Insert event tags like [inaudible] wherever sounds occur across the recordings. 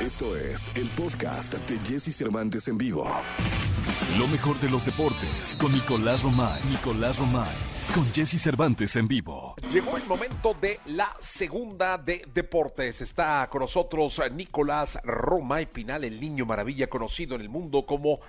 Esto es el podcast de Jesse Cervantes en vivo. Lo mejor de los deportes con Nicolás Romay. Nicolás Romay. Con Jesse Cervantes en vivo. Llegó el momento de la segunda de deportes. Está con nosotros Nicolás Romay Pinal, el niño maravilla conocido en el mundo como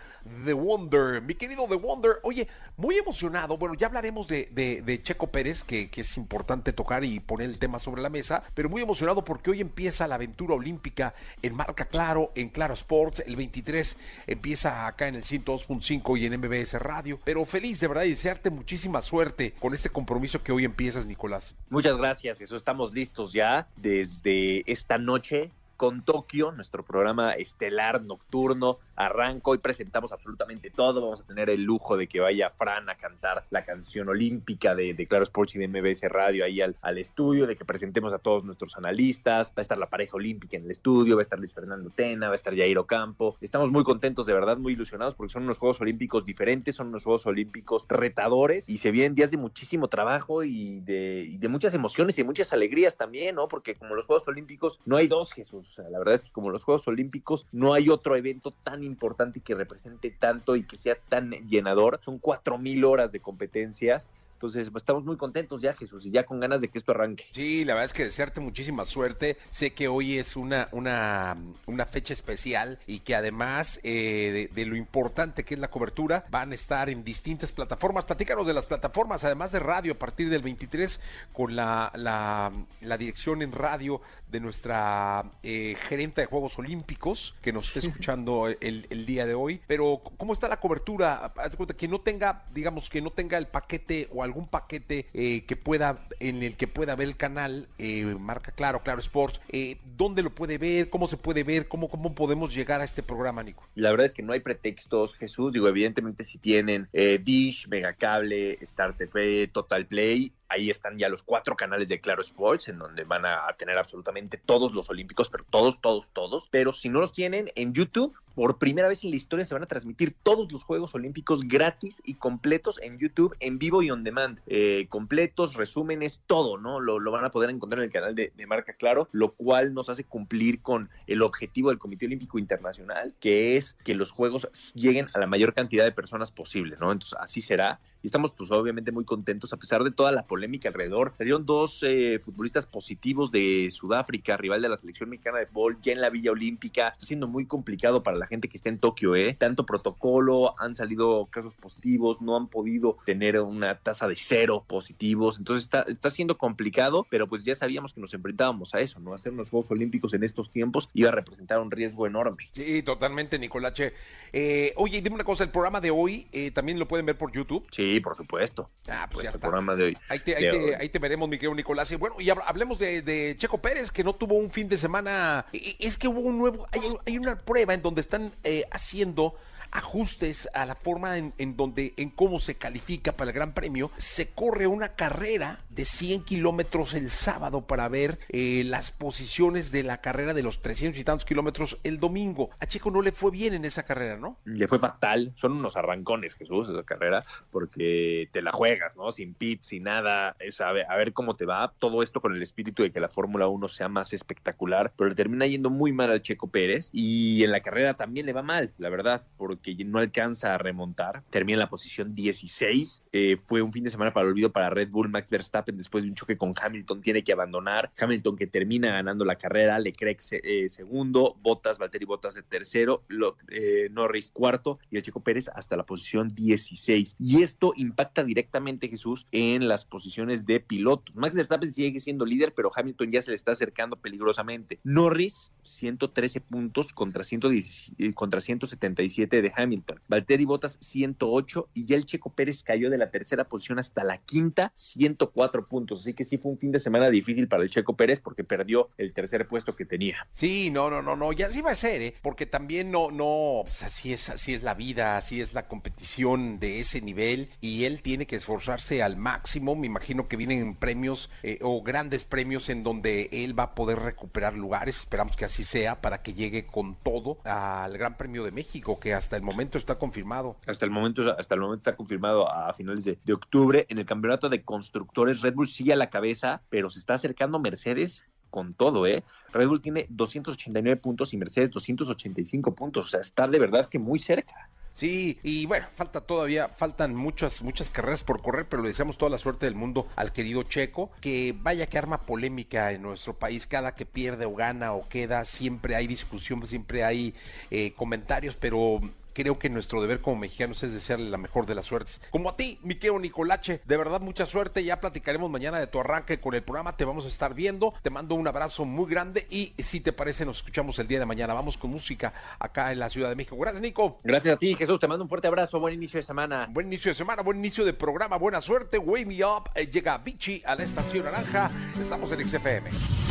The Wonder. Mi querido The Wonder, oye, muy emocionado. Bueno, ya hablaremos de Checo Pérez, que, que es importante tocar y poner el tema sobre la mesa, pero muy emocionado porque hoy empieza la aventura olímpica en Marca Claro, en Claro Sports. El 23 empieza acá en el 102.5 y en MBS Radio. Pero feliz de verdad y desearte muchísima suerte con este compromiso que hoy empiezas, Nicolás. Muchas gracias, Jesús. Estamos listos ya desde esta noche con Tokio, nuestro programa estelar nocturno. Arranca, hoy presentamos absolutamente todo. Vamos a tener el lujo de que vaya Fran a cantar la canción olímpica de, Claro Sports y de MBS Radio ahí al, al estudio, de que presentemos a todos nuestros analistas. Va a estar la pareja olímpica en el estudio, va a estar Luis Fernando Tena, va a estar Jairo Campo. Estamos muy contentos, de verdad, muy ilusionados porque son unos Juegos Olímpicos diferentes, son unos Juegos Olímpicos retadores y se vienen días de muchísimo trabajo y de, y de muchas emociones y de muchas alegrías también, ¿no? Porque como los Juegos Olímpicos no hay dos, Jesús. O sea, la verdad es que como los Juegos Olímpicos no hay otro evento tan importante que represente tanto y que sea tan llenador. Son cuatro mil horas de competencias. Entonces, pues, estamos muy contentos ya, Jesús, y ya con ganas de que esto arranque. Sí, la verdad es que desearte muchísima suerte. Sé que hoy es una, una, una fecha especial y que además eh, de, de lo importante que es la cobertura, van a estar en distintas plataformas. Platícanos de las plataformas, además de radio, a partir del 23, con la, la, la dirección en radio de nuestra eh, gerente de Juegos Olímpicos, que nos está [laughs] escuchando el, el día de hoy. Pero, ¿cómo está la cobertura? Haz de cuenta que no tenga, digamos, que no tenga el paquete o algún paquete eh, que pueda, en el que pueda ver el canal, eh, marca Claro, Claro Sports, eh, ¿dónde lo puede ver? ¿Cómo se puede ver? ¿Cómo, ¿Cómo podemos llegar a este programa, Nico? La verdad es que no hay pretextos, Jesús. Digo, evidentemente si tienen eh, Dish, Megacable, Star TV, Total Play, ahí están ya los cuatro canales de Claro Sports, en donde van a tener absolutamente todos los olímpicos, pero todos, todos, todos. Pero si no los tienen, en YouTube, por primera vez en la historia se van a transmitir todos los Juegos Olímpicos gratis y completos en YouTube, en vivo y on demand. Eh, completos, resúmenes, todo, ¿no? Lo, van a poder encontrar en el canal de, de Marca Claro, lo cual nos hace cumplir con el objetivo del Comité Olímpico Internacional, que es que los Juegos lleguen a la mayor cantidad de personas posible, ¿no? Entonces, así será. Y estamos, pues, obviamente muy contentos, a pesar de toda la polémica alrededor. Salieron dos eh, futbolistas positivos de Sudáfrica, rival de la selección mexicana de fútbol, ya en la Villa Olímpica. Está siendo muy complicado para la gente que está en Tokio, ¿eh? Tanto protocolo, han salido casos positivos, no han podido tener una tasa de cero positivos. Entonces, está, está siendo complicado, pero pues ya sabíamos que nos enfrentábamos a eso, ¿no? Hacer unos Juegos Olímpicos en estos tiempos iba a representar un riesgo enorme. Sí, totalmente, Nicolache. Eh, oye, dime una cosa, el programa de hoy eh, también lo pueden ver por YouTube. Sí, por supuesto. Ah, pues ya el está. programa de hoy. Ahí te, ahí, de te, ahí te veremos, mi querido Nicolás. Y bueno, y hab- hablemos de, de Checo Pérez, que no tuvo un fin de semana. E- Es que hubo un nuevo. Hay, hay una prueba en donde están eh, haciendo ajustes a la forma en, donde, en cómo se califica para el Gran Premio. Se corre una carrera de 100 kilómetros el sábado para ver eh, las posiciones de la carrera de los 300 y tantos kilómetros el domingo. A Checo no le fue bien en esa carrera, ¿no? le fue fatal. Son unos arrancones, Jesús, esa carrera, porque te la juegas, ¿no? Sin pits, sin nada. Es a ver, a ver cómo te va. Todo esto con el espíritu de que la Fórmula 1 sea más espectacular, pero le termina yendo muy mal al Checo Pérez. Y en la carrera también le va mal, la verdad, porque no alcanza a remontar. Termina en la posición 16. Eh, fue un fin de semana para el olvido para Red Bull. Max Verstappen, después de un choque con Hamilton, tiene que abandonar. Hamilton, que termina ganando la carrera, Leclerc eh, segundo, Bottas, Valtteri Bottas de tercero, eh, Norris cuarto y el Checo Pérez hasta la posición 16. Y esto impacta directamente, Jesús, en las posiciones de pilotos. Max Verstappen sigue siendo líder, pero Hamilton ya se le está acercando peligrosamente. Norris, 113 puntos contra, 110 eh, contra 177 de Hamilton. Valtteri Bottas, 108 y ya el Checo Pérez cayó de la tercera posición hasta la quinta, 104 puntos. Así que sí fue un fin de semana difícil para el Checo Pérez porque perdió el tercer puesto que tenía. Sí, no, no, no, no, ya sí va a ser, ¿eh? Porque también no, no, pues así es, así es la vida, así es la competición de ese nivel y él tiene que esforzarse al máximo. Me imagino que vienen premios eh, o grandes premios en donde él va a poder recuperar lugares. Esperamos que así sea para que llegue con todo al Gran Premio de México, que hasta el momento está confirmado. Hasta el momento, hasta el momento está confirmado a finales de, de octubre. En el campeonato de constructores, Red Bull sigue a la cabeza, pero se está acercando Mercedes con todo, ¿eh? Red Bull tiene 289 puntos y Mercedes 285 puntos, o sea, está de verdad que muy cerca. Sí, y bueno, falta todavía, faltan muchas, muchas carreras por correr, pero le deseamos toda la suerte del mundo al querido Checo, que vaya que arma polémica en nuestro país, cada que pierde o gana o queda, siempre hay discusión, siempre hay eh, comentarios, pero creo que nuestro deber como mexicanos es desearle la mejor de las suertes. Como a ti, Miqueo Nicolache, de verdad mucha suerte. Ya platicaremos mañana de tu arranque con el programa. Te vamos a estar viendo. Te mando un abrazo muy grande y si te parece nos escuchamos el día de mañana. Vamos con música acá en la Ciudad de México. Gracias, Nico. Gracias a ti, Jesús. Te mando un fuerte abrazo. Buen inicio de semana. Buen inicio de semana, buen inicio de programa. Buena suerte. Wake me up. Eh, llega Vichy a la estación naranja. Estamos en XFM.